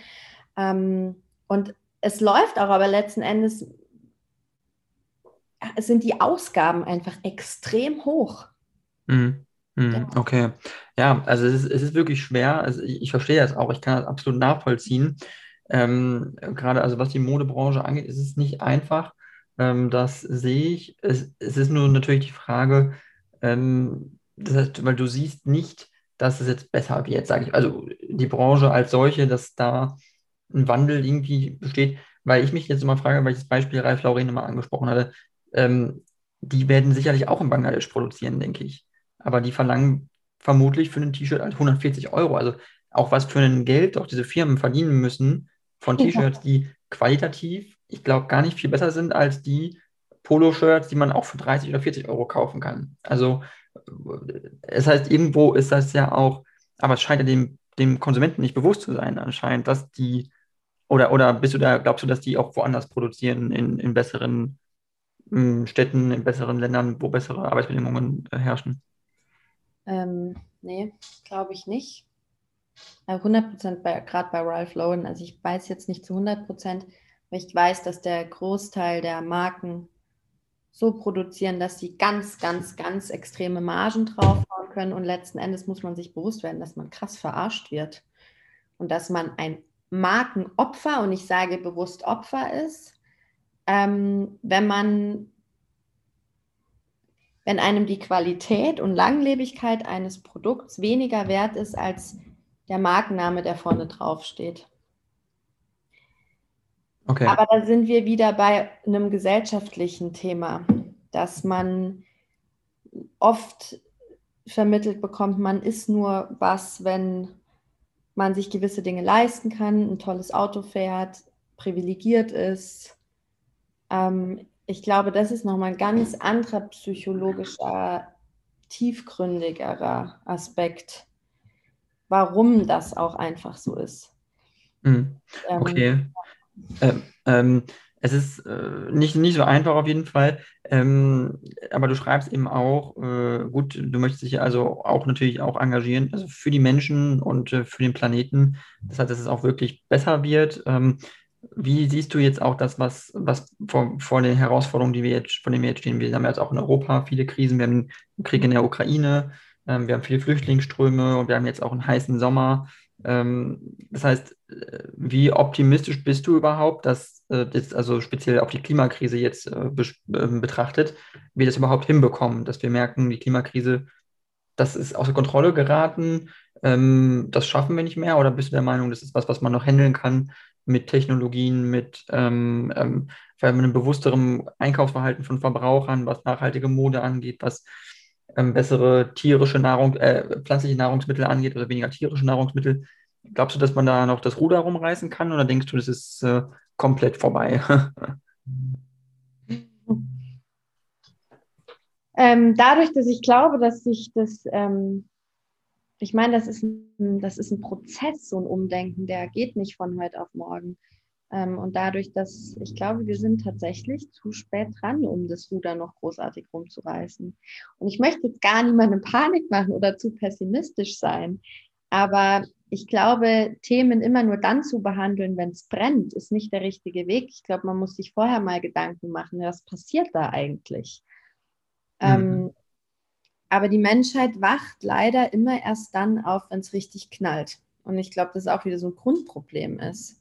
Ähm, und es läuft auch, aber letzten Endes sind die Ausgaben einfach extrem hoch. Mhm. Mhm. Okay. Ja, also es ist, es ist wirklich schwer. Also ich, ich verstehe das auch. Ich kann das absolut nachvollziehen. Ähm, gerade also was die Modebranche angeht, ist es nicht einfach. Ähm, das sehe ich. Es, es ist nur natürlich die Frage, ähm, das heißt, weil du siehst nicht, dass es jetzt besser wird, sage ich. Also die Branche als solche, dass da ein Wandel irgendwie besteht, weil ich mich jetzt immer frage, weil ich das Beispiel Ralf Lauren mal angesprochen hatte, ähm, die werden sicherlich auch in Bangladesch produzieren, denke ich. Aber die verlangen vermutlich für ein T-Shirt 140 Euro. Also auch was für ein Geld auch diese Firmen verdienen müssen von T-Shirts, die qualitativ, ich glaube, gar nicht viel besser sind als die Poloshirts, die man auch für 30 oder 40 Euro kaufen kann. Also es heißt, irgendwo ist das ja auch, aber es scheint ja dem, dem Konsumenten nicht bewusst zu sein, anscheinend, dass die, oder, oder bist du da, glaubst du, dass die auch woanders produzieren, in, in besseren hm, Städten, in besseren Ländern, wo bessere Arbeitsbedingungen äh, herrschen? Ähm, nee, glaube ich nicht. 100 Prozent, gerade bei Ralph Lauren, also ich weiß jetzt nicht zu 100 Prozent, aber ich weiß, dass der Großteil der Marken so produzieren, dass sie ganz, ganz, ganz extreme Margen draufhauen können. Und letzten Endes muss man sich bewusst werden, dass man krass verarscht wird und dass man ein Markenopfer, und ich sage bewusst Opfer ist, ähm, wenn man, wenn einem die Qualität und Langlebigkeit eines Produkts weniger wert ist als der Markenname, der vorne drauf steht. Okay. Aber da sind wir wieder bei einem gesellschaftlichen Thema, dass man oft vermittelt bekommt, man ist nur was, wenn man sich gewisse Dinge leisten kann, ein tolles Auto fährt, privilegiert ist. Ähm, ich glaube, das ist nochmal ein ganz anderer psychologischer, tiefgründigerer Aspekt, warum das auch einfach so ist. Mhm. Okay. Ähm, ähm, ähm, es ist äh, nicht, nicht so einfach auf jeden Fall, ähm, aber du schreibst eben auch, äh, gut, du möchtest dich also auch natürlich auch engagieren, also für die Menschen und äh, für den Planeten. Das heißt, dass es auch wirklich besser wird. Ähm, wie siehst du jetzt auch das, was, was vor, vor den Herausforderungen, die wir jetzt, von denen wir jetzt stehen? Wir haben jetzt auch in Europa viele Krisen, wir haben einen Krieg in der Ukraine, ähm, wir haben viele Flüchtlingsströme und wir haben jetzt auch einen heißen Sommer. Ähm, das heißt, äh, wie optimistisch bist du überhaupt, dass äh, das also speziell auf die Klimakrise jetzt äh, ähm, betrachtet, wir das überhaupt hinbekommen, dass wir merken, die Klimakrise, das ist außer Kontrolle geraten, ähm, das schaffen wir nicht mehr? Oder bist du der Meinung, das ist was, was man noch handeln kann mit Technologien, mit ähm, ähm, einem bewussteren Einkaufsverhalten von Verbrauchern, was nachhaltige Mode angeht, was ähm, bessere tierische Nahrung, äh, pflanzliche Nahrungsmittel angeht oder weniger tierische Nahrungsmittel. Glaubst du, dass man da noch das Ruder rumreißen kann oder denkst du, das ist äh, komplett vorbei? ähm, dadurch, dass ich glaube, dass sich das, ähm, ich meine, das das ist ein Prozess, so ein Umdenken, der geht nicht von heute auf morgen. Ähm, und dadurch, dass ich glaube, wir sind tatsächlich zu spät dran, um das Ruder noch großartig rumzureißen. Und ich möchte jetzt gar niemandem Panik machen oder zu pessimistisch sein. Aber ich glaube, Themen immer nur dann zu behandeln, wenn es brennt, ist nicht der richtige Weg. Ich glaube, man muss sich vorher mal Gedanken machen, was passiert da eigentlich. Mhm. Ähm, aber die Menschheit wacht leider immer erst dann auf, wenn es richtig knallt. Und ich glaube, das auch wieder so ein Grundproblem ist.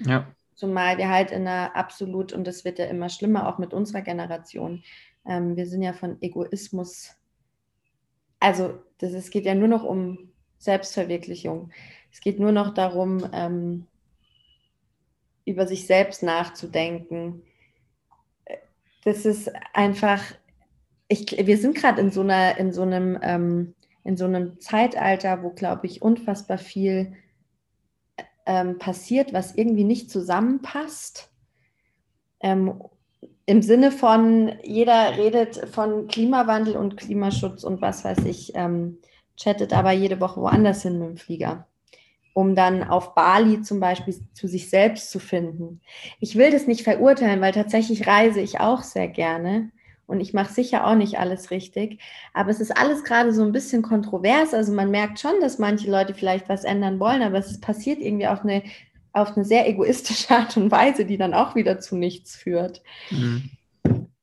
Ja. Zumal wir halt in einer absolut, und das wird ja immer schlimmer, auch mit unserer Generation, ähm, wir sind ja von Egoismus, also das, es geht ja nur noch um Selbstverwirklichung. Es geht nur noch darum, ähm, über sich selbst nachzudenken. Das ist einfach, ich, wir sind gerade in so in so ähm, in so einem Zeitalter, wo, glaube ich, unfassbar viel ähm, passiert, was irgendwie nicht zusammenpasst. Ähm, Im Sinne von, jeder redet von Klimawandel und Klimaschutz und was weiß ich, ähm, chattet aber jede Woche woanders hin mit dem Flieger, um dann auf Bali zum Beispiel zu sich selbst zu finden. Ich will das nicht verurteilen, weil tatsächlich reise ich auch sehr gerne und ich mache sicher auch nicht alles richtig. Aber es ist alles gerade so ein bisschen kontrovers. Also man merkt schon, dass manche Leute vielleicht was ändern wollen, aber es passiert irgendwie auf eine, auf eine sehr egoistische Art und Weise, die dann auch wieder zu nichts führt. Mhm.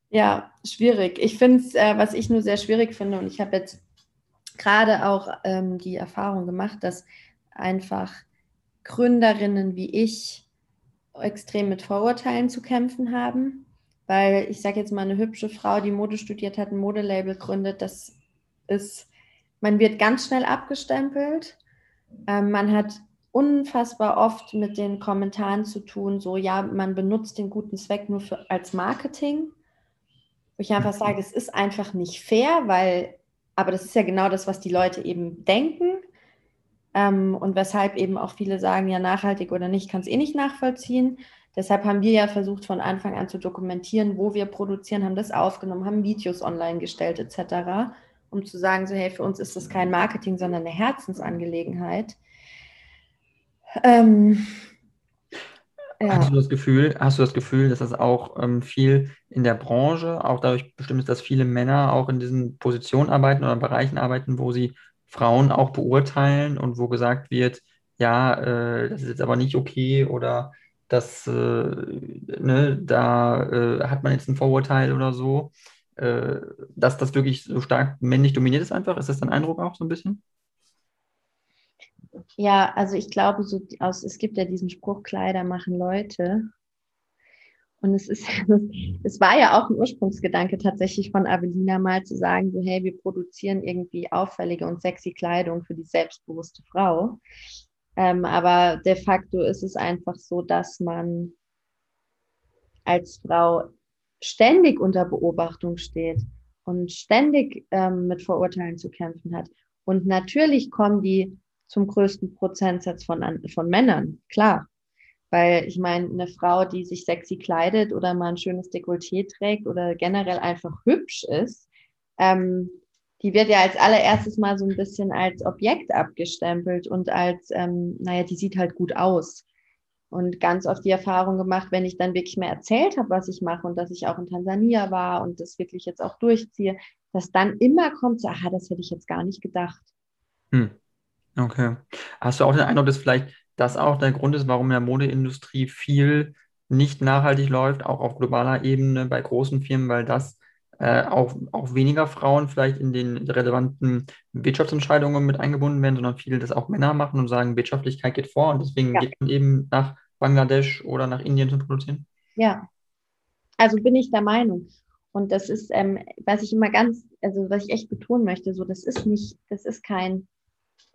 Ja, schwierig. Ich finde es, äh, was ich nur sehr schwierig finde, und ich habe jetzt gerade auch ähm, die Erfahrung gemacht, dass einfach Gründerinnen wie ich extrem mit Vorurteilen zu kämpfen haben. Weil ich sage jetzt mal, eine hübsche Frau, die Mode studiert hat, ein Modelabel gründet, das ist, man wird ganz schnell abgestempelt. Ähm, man hat unfassbar oft mit den Kommentaren zu tun, so ja, man benutzt den guten Zweck nur für, als Marketing. Wo ich einfach sage, es ist einfach nicht fair, weil, aber das ist ja genau das, was die Leute eben denken. Ähm, und weshalb eben auch viele sagen, ja, nachhaltig oder nicht, kann es eh nicht nachvollziehen. Deshalb haben wir ja versucht, von Anfang an zu dokumentieren, wo wir produzieren, haben das aufgenommen, haben Videos online gestellt, etc., um zu sagen, so, hey, für uns ist das kein Marketing, sondern eine Herzensangelegenheit. Ähm, ja. Hast du das Gefühl, hast du das Gefühl, dass das auch ähm, viel in der Branche, auch dadurch bestimmt ist, dass viele Männer auch in diesen Positionen arbeiten oder Bereichen arbeiten, wo sie Frauen auch beurteilen und wo gesagt wird, ja, äh, das ist jetzt aber nicht okay oder das, äh, ne, da äh, hat man jetzt ein Vorurteil oder so, äh, dass das wirklich so stark männlich dominiert ist einfach? Ist das dein Eindruck auch so ein bisschen? Ja, also ich glaube, so aus, es gibt ja diesen Spruch, Kleider machen Leute. Und es ist, es war ja auch ein Ursprungsgedanke tatsächlich von Avelina mal zu sagen, so hey, wir produzieren irgendwie auffällige und sexy Kleidung für die selbstbewusste Frau. Ähm, aber de facto ist es einfach so, dass man als Frau ständig unter Beobachtung steht und ständig ähm, mit Vorurteilen zu kämpfen hat. Und natürlich kommen die zum größten Prozentsatz von, von Männern, klar. Weil ich meine, eine Frau, die sich sexy kleidet oder mal ein schönes Dekolleté trägt oder generell einfach hübsch ist, ähm, die wird ja als allererstes mal so ein bisschen als Objekt abgestempelt und als, ähm, naja, die sieht halt gut aus. Und ganz oft die Erfahrung gemacht, wenn ich dann wirklich mehr erzählt habe, was ich mache und dass ich auch in Tansania war und das wirklich jetzt auch durchziehe, dass dann immer kommt, so, aha, das hätte ich jetzt gar nicht gedacht. Hm. Okay. Hast du auch den Eindruck, dass vielleicht das auch der Grund ist, warum in der Modeindustrie viel nicht nachhaltig läuft, auch auf globaler Ebene bei großen Firmen, weil das äh, auch, auch weniger Frauen vielleicht in den relevanten Wirtschaftsentscheidungen mit eingebunden werden, sondern viele das auch Männer machen und sagen, Wirtschaftlichkeit geht vor und deswegen ja. geht man eben nach Bangladesch oder nach Indien zu produzieren? Ja, also bin ich der Meinung. Und das ist, ähm, was ich immer ganz, also was ich echt betonen möchte, so das ist nicht, das ist kein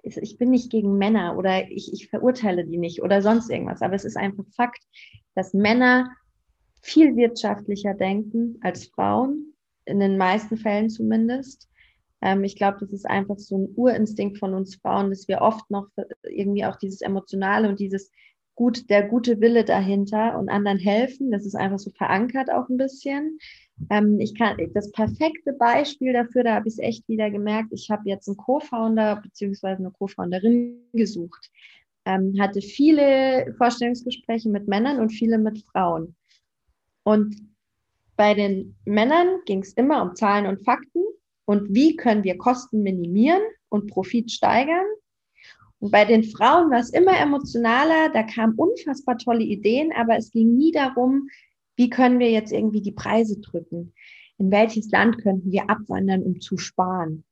ich bin nicht gegen Männer oder ich, ich verurteile die nicht oder sonst irgendwas, aber es ist einfach Fakt, dass Männer viel wirtschaftlicher denken als Frauen, in den meisten Fällen zumindest. Ähm, ich glaube, das ist einfach so ein Urinstinkt von uns Frauen, dass wir oft noch irgendwie auch dieses Emotionale und dieses gut, der gute Wille dahinter und anderen helfen. Das ist einfach so verankert auch ein bisschen. Ähm, ich kann das perfekte Beispiel dafür, da habe ich es echt wieder gemerkt. Ich habe jetzt einen Co-Founder bzw. eine Co-Founderin gesucht. Ähm, hatte viele Vorstellungsgespräche mit Männern und viele mit Frauen. Und bei den Männern ging es immer um Zahlen und Fakten und wie können wir Kosten minimieren und Profit steigern. Und bei den Frauen war es immer emotionaler, da kamen unfassbar tolle Ideen, aber es ging nie darum, wie können wir jetzt irgendwie die Preise drücken? In welches Land könnten wir abwandern, um zu sparen?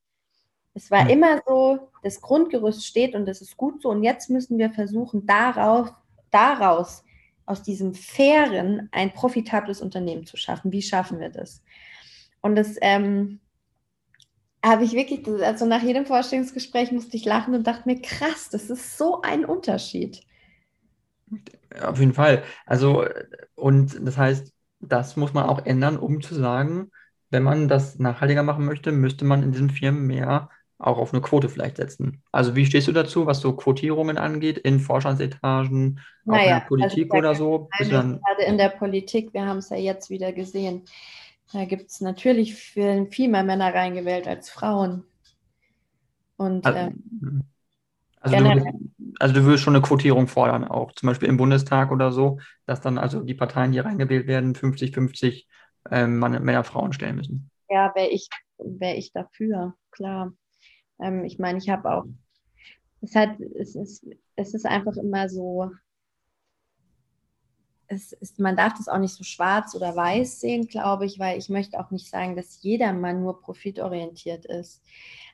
Es war immer so, das Grundgerüst steht und das ist gut so. Und jetzt müssen wir versuchen, darauf, daraus, aus diesem fairen, ein profitables Unternehmen zu schaffen. Wie schaffen wir das? Und das ähm, habe ich wirklich, also nach jedem Vorstellungsgespräch musste ich lachen und dachte mir, krass, das ist so ein Unterschied. Auf jeden Fall. Also, und das heißt, das muss man auch ändern, um zu sagen, wenn man das nachhaltiger machen möchte, müsste man in diesen Firmen mehr auch auf eine Quote vielleicht setzen. Also wie stehst du dazu, was so Quotierungen angeht, in Vorstandsetagen, auch naja, in der Politik oder so? Dann... Gerade in der Politik, wir haben es ja jetzt wieder gesehen, da gibt es natürlich viel, viel mehr Männer reingewählt als Frauen. Und also, ähm, also du, also du würdest schon eine Quotierung fordern, auch zum Beispiel im Bundestag oder so, dass dann also die Parteien, die reingewählt werden, 50-50 ähm, Männer, Frauen stellen müssen. Ja, wäre ich, wär ich dafür, klar. Ähm, ich meine, ich habe auch, es, hat, es, ist, es ist einfach immer so, es ist, man darf das auch nicht so schwarz oder weiß sehen, glaube ich, weil ich möchte auch nicht sagen, dass jedermann nur profitorientiert ist.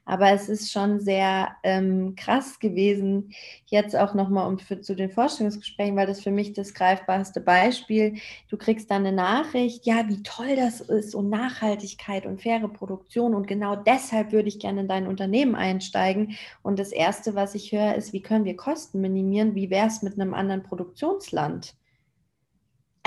Aber es ist schon sehr ähm, krass gewesen, jetzt auch nochmal um für, zu den Vorstellungsgesprächen, weil das für mich das greifbarste Beispiel. Du kriegst dann eine Nachricht, ja, wie toll das ist und Nachhaltigkeit und faire Produktion und genau deshalb würde ich gerne in dein Unternehmen einsteigen. Und das Erste, was ich höre, ist, wie können wir Kosten minimieren? Wie wäre es mit einem anderen Produktionsland?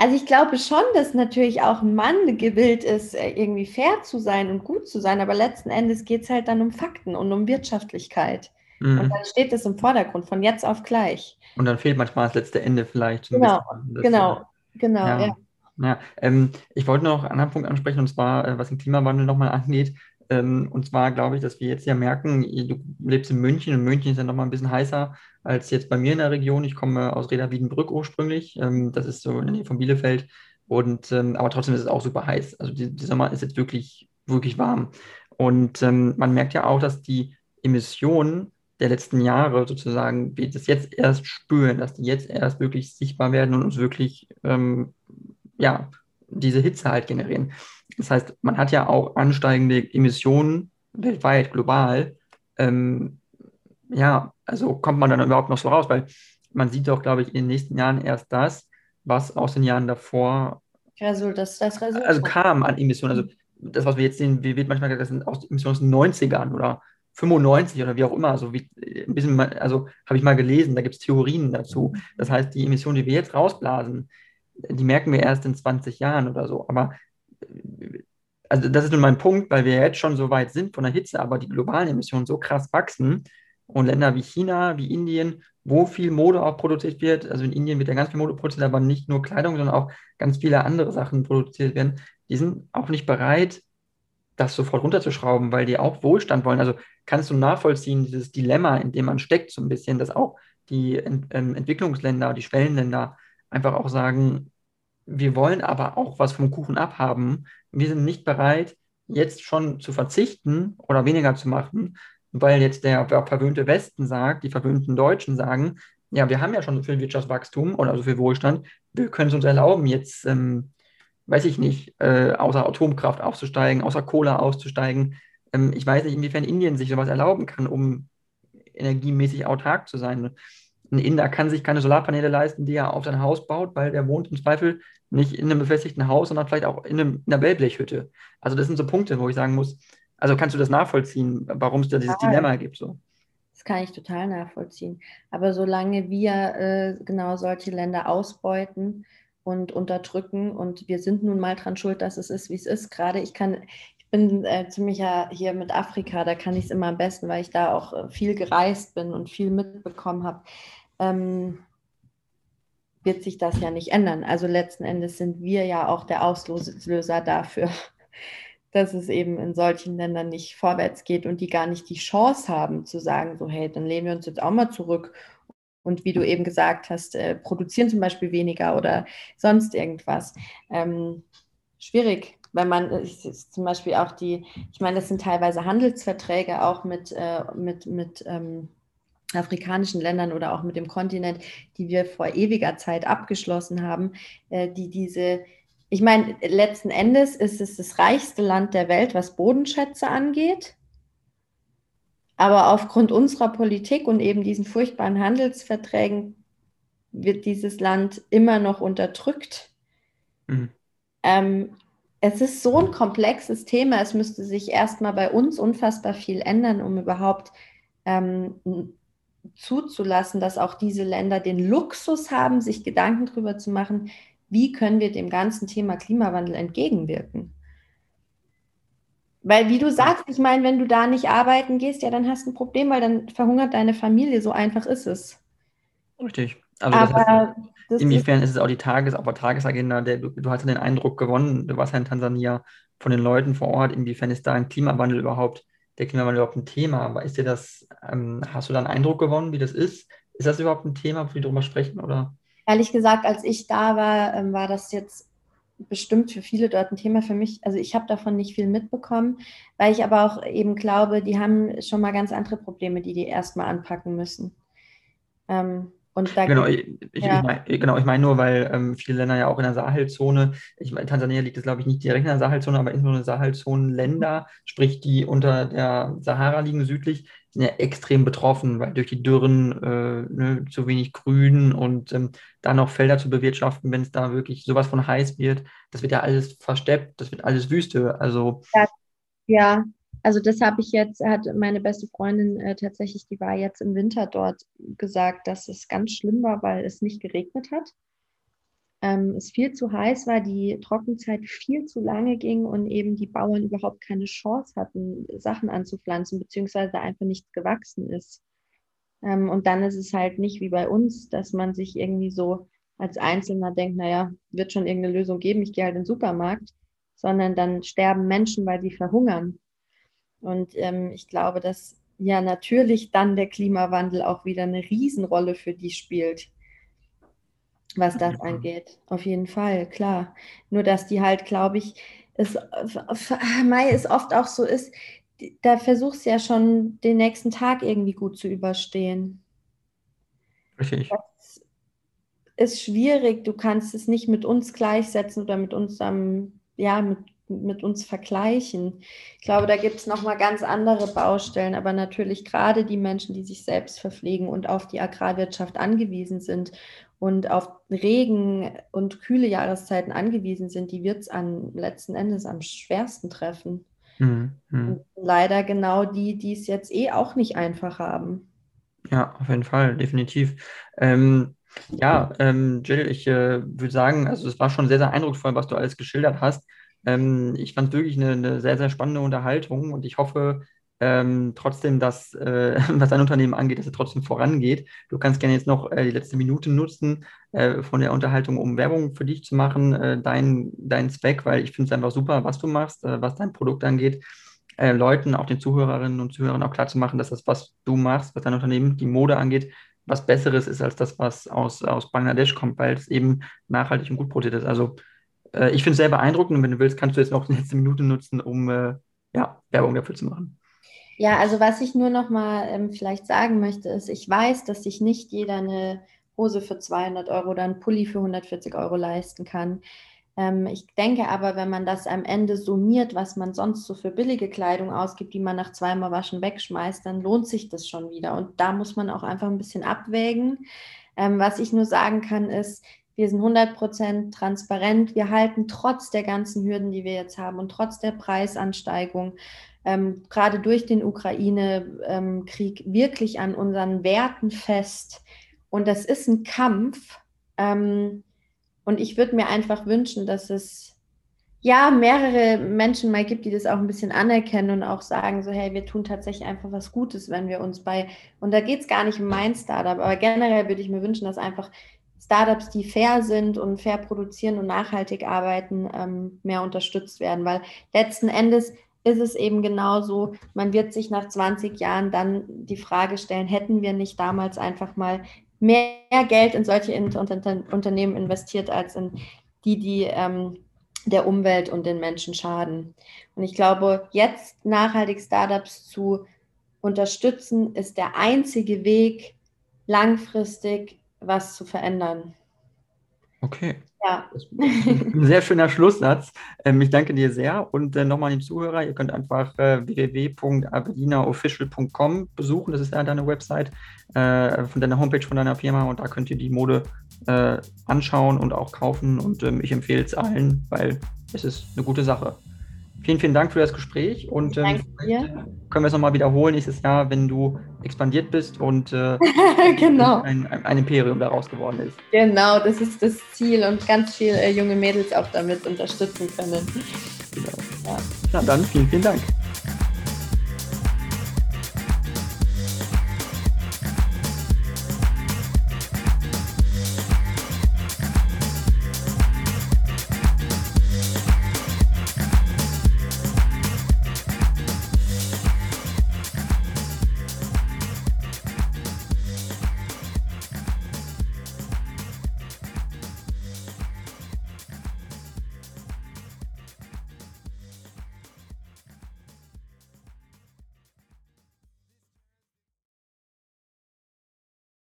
Also ich glaube schon, dass natürlich auch ein Mann gewillt ist, äh, irgendwie fair zu sein und gut zu sein, aber letzten Endes geht es halt dann um Fakten und um Wirtschaftlichkeit. Mhm. Und dann steht es im Vordergrund, von jetzt auf gleich. Und dann fehlt manchmal das letzte Ende vielleicht. Genau, das, genau, äh, genau, ja. ja. ja ähm, ich wollte noch einen anderen Punkt ansprechen, und zwar, äh, was den Klimawandel nochmal angeht. Ähm, und zwar glaube ich, dass wir jetzt ja merken, du lebst in München und München ist ja nochmal ein bisschen heißer als jetzt bei mir in der Region. Ich komme aus Reda Wiedenbrück ursprünglich. Ähm, das ist so in der Nähe von Bielefeld. Und, ähm, aber trotzdem ist es auch super heiß. Also die, die Sommer ist jetzt wirklich, wirklich warm. Und man merkt ja auch, dass die Emissionen der letzten Jahre sozusagen, wir das jetzt erst spüren, dass die jetzt erst wirklich sichtbar werden und uns wirklich, ähm, ja, diese Hitze halt generieren. Das heißt, man hat ja auch ansteigende Emissionen weltweit, global. Ähm, ja, also kommt man dann überhaupt noch so raus? Weil man sieht doch, glaube ich, in den nächsten Jahren erst das, was aus den Jahren davor Result, das, das also kam an Emissionen. Also das, was wir jetzt sehen, wie wird manchmal gesagt, das sind aus Emissionen aus den 90ern oder 95 oder wie auch immer. Also wie, ein bisschen, also habe ich mal gelesen, da gibt es Theorien dazu. Das heißt, die Emissionen, die wir jetzt rausblasen, die merken wir erst in 20 Jahren oder so. Aber also das ist nun mein Punkt, weil wir jetzt schon so weit sind von der Hitze, aber die globalen Emissionen so krass wachsen, und Länder wie China, wie Indien, wo viel Mode auch produziert wird, also in Indien wird ja ganz viel Mode produziert, aber nicht nur Kleidung, sondern auch ganz viele andere Sachen produziert werden, die sind auch nicht bereit, das sofort runterzuschrauben, weil die auch Wohlstand wollen. Also kannst du nachvollziehen, dieses Dilemma, in dem man steckt, so ein bisschen, dass auch die Ent ähm, Entwicklungsländer, die Schwellenländer einfach auch sagen, wir wollen aber auch was vom Kuchen abhaben. Wir sind nicht bereit, jetzt schon zu verzichten oder weniger zu machen, weil jetzt der verwöhnte Westen sagt, die verwöhnten Deutschen sagen, ja, wir haben ja schon so viel Wirtschaftswachstum oder so viel Wohlstand, wir können es uns erlauben, jetzt, ähm, weiß ich nicht, äh, außer Atomkraft auszusteigen, außer Kohle auszusteigen. Ähm, ich weiß nicht, inwiefern Indien sich sowas erlauben kann, um energiemäßig autark zu sein. Ein Inder kann sich keine Solarpaneele leisten, die er auf sein Haus baut, weil der wohnt im Zweifel nicht in einem befestigten Haus, sondern vielleicht auch in, einem, in einer Wellblechhütte. Also das sind so Punkte, wo ich sagen muss, also kannst du das nachvollziehen, warum es da dieses total. Dilemma gibt? So? Das kann ich total nachvollziehen. Aber solange wir äh, genau solche Länder ausbeuten und unterdrücken und wir sind nun mal dran schuld, dass es ist, wie es ist, gerade ich kann, ich bin äh, ziemlich ja hier mit Afrika, da kann ich es immer am besten, weil ich da auch äh, viel gereist bin und viel mitbekommen habe. Ähm, wird sich das ja nicht ändern. Also letzten Endes sind wir ja auch der Auslöser dafür, dass es eben in solchen Ländern nicht vorwärts geht und die gar nicht die Chance haben zu sagen, so hey, dann lehnen wir uns jetzt auch mal zurück und wie du eben gesagt hast, äh, produzieren zum Beispiel weniger oder sonst irgendwas. Ähm, schwierig, weil man äh, zum Beispiel auch die, ich meine, das sind teilweise Handelsverträge auch mit, äh, mit, mit ähm, afrikanischen Ländern oder auch mit dem Kontinent, die wir vor ewiger Zeit abgeschlossen haben, äh, die diese ich meine, letzten Endes ist es das reichste Land der Welt, was Bodenschätze angeht. Aber aufgrund unserer Politik und eben diesen furchtbaren Handelsverträgen wird dieses Land immer noch unterdrückt. Mhm. Ähm, es ist so ein komplexes Thema. Es müsste sich erstmal bei uns unfassbar viel ändern, um überhaupt ähm, zuzulassen, dass auch diese Länder den Luxus haben, sich Gedanken darüber zu machen, wie können wir dem ganzen Thema Klimawandel entgegenwirken? Weil, wie du sagst, ich meine, wenn du da nicht arbeiten gehst, ja, dann hast du ein Problem, weil dann verhungert deine Familie. So einfach ist es. Richtig. Also Aber heißt, inwiefern ist, ist es auch die Tages-, aber Tagesagenda, der, du, du hast ja den Eindruck gewonnen, du warst ja in Tansania von den Leuten vor Ort, inwiefern ist da ein Klimawandel überhaupt, der Klimawandel überhaupt ein Thema? Aber ist dir das, ähm, hast du da einen Eindruck gewonnen, wie das ist? Ist das überhaupt ein Thema, wo wir darüber sprechen? Oder? ehrlich gesagt, als ich da war, ähm, war das jetzt bestimmt für viele dort ein Thema für mich. Also ich habe davon nicht viel mitbekommen, weil ich aber auch eben glaube, die haben schon mal ganz andere Probleme, die die erstmal anpacken müssen. Ähm, genau, ich, ja. ich mein, genau, ich meine nur, weil ähm, viele Länder ja auch in der Sahelzone, ich meine, Tansania liegt es, glaube ich, nicht direkt in der Sahelzone, aber insbesondere Sahelzonenländer, sprich die unter der Sahara liegen südlich, sind ja extrem betroffen, weil durch die Dürren äh, ne, zu wenig Grün und ähm, dann noch Felder zu bewirtschaften, wenn es da wirklich sowas von heiß wird, das wird ja alles versteppt, das wird alles Wüste. Also ja, ja also das habe ich jetzt, hat meine beste Freundin äh, tatsächlich, die war jetzt im Winter dort gesagt, dass es ganz schlimm war, weil es nicht geregnet hat. Ähm, es viel zu heiß war, die Trockenzeit viel zu lange ging und eben die Bauern überhaupt keine Chance hatten, Sachen anzupflanzen, beziehungsweise einfach nichts gewachsen ist. Ähm, und dann ist es halt nicht wie bei uns, dass man sich irgendwie so als Einzelner denkt, naja, wird schon irgendeine Lösung geben, ich gehe halt in den Supermarkt, sondern dann sterben Menschen, weil sie verhungern. Und ähm, ich glaube, dass ja natürlich dann der Klimawandel auch wieder eine Riesenrolle für die spielt, was das angeht. Auf jeden Fall, klar. Nur dass die halt, glaube ich, es, Mai es oft auch so ist, da versuchst du ja schon den nächsten Tag irgendwie gut zu überstehen. Richtig. Das ist schwierig. Du kannst es nicht mit uns gleichsetzen oder mit unserem, ja, mit mit uns vergleichen. Ich glaube, da gibt es nochmal ganz andere Baustellen, aber natürlich gerade die Menschen, die sich selbst verpflegen und auf die Agrarwirtschaft angewiesen sind und auf Regen und kühle Jahreszeiten angewiesen sind, die wird es an letzten Endes am schwersten treffen. Mhm. Und leider genau die, die es jetzt eh auch nicht einfach haben. Ja, auf jeden Fall, definitiv. Ähm, ja, ähm, Jill, ich äh, würde sagen, also es war schon sehr, sehr eindrucksvoll, was du alles geschildert hast. Ähm, ich fand es wirklich eine, eine, sehr, sehr spannende Unterhaltung und ich hoffe ähm, trotzdem, dass, äh, was dein Unternehmen angeht, dass es trotzdem vorangeht. Du kannst gerne jetzt noch äh, die letzte Minute nutzen äh, von der Unterhaltung, um Werbung für dich zu machen, äh, dein, dein Zweck, weil ich finde es einfach super, was du machst, äh, was dein Produkt angeht. Äh, Leuten, auch den Zuhörerinnen und Zuhörern auch klar zu machen, dass das, was du machst, was dein Unternehmen, die Mode angeht, was Besseres ist als das, was aus, aus Bangladesch kommt, weil es eben nachhaltig und gut produziert ist. Also äh, ich finde es sehr beeindruckend und wenn du willst, kannst du jetzt noch eine letzte Minute nutzen, um äh, ja, Werbung dafür zu machen. Ja, also was ich nur noch mal ähm, vielleicht sagen möchte, ist, ich weiß, dass sich nicht jeder eine Hose für 200 Euro oder einen Pulli für 140 Euro leisten kann. Ähm, ich denke aber, wenn man das am Ende summiert, was man sonst so für billige Kleidung ausgibt, die man nach zweimal Waschen wegschmeißt, dann lohnt sich das schon wieder. Und da muss man auch einfach ein bisschen abwägen. Ähm, was ich nur sagen kann, ist, wir sind 100% transparent. Wir halten trotz der ganzen Hürden, die wir jetzt haben und trotz der Preisansteigung, ähm, gerade durch den Ukraine-Krieg, ähm, wirklich an unseren Werten fest. Und das ist ein Kampf. Ähm, und ich würde mir einfach wünschen, dass es ja mehrere Menschen mal gibt, die das auch ein bisschen anerkennen und auch sagen, so hey, wir tun tatsächlich einfach was Gutes, wenn wir uns bei, und da geht es gar nicht um mein Startup, aber generell würde ich mir wünschen, dass einfach Startups, die fair sind und fair produzieren und nachhaltig arbeiten, ähm, mehr unterstützt werden. Weil letzten Endes ist es eben genauso, man wird sich nach 20 Jahren dann die Frage stellen, hätten wir nicht damals einfach mal mehr Geld in solche Unternehmen investiert, als in die, die ähm, der Umwelt und den Menschen schaden. Und ich glaube, jetzt nachhaltig Startups zu unterstützen, ist der einzige Weg, langfristig was zu verändern. Okay. Ja. Ein sehr schöner Schlusssatz. Ähm, ich danke dir sehr. Und äh, nochmal an die Zuhörer, ihr könnt einfach äh, besuchen. Das ist ja deine Website äh, von deiner Homepage von deiner Firma und da könnt ihr die Mode äh, anschauen und auch kaufen. Und ähm, ich empfehle es allen, weil es ist eine gute Sache. Vielen, vielen Dank für das Gespräch und ähm, können wir es nochmal wiederholen nächstes Jahr, wenn du expandiert bist und äh, genau. ein, ein, Imperium daraus geworden ist. Genau, das ist das Ziel und ganz viele äh, junge Mädels auch damit unterstützen können. Genau. Ja. Na dann, vielen, vielen Dank.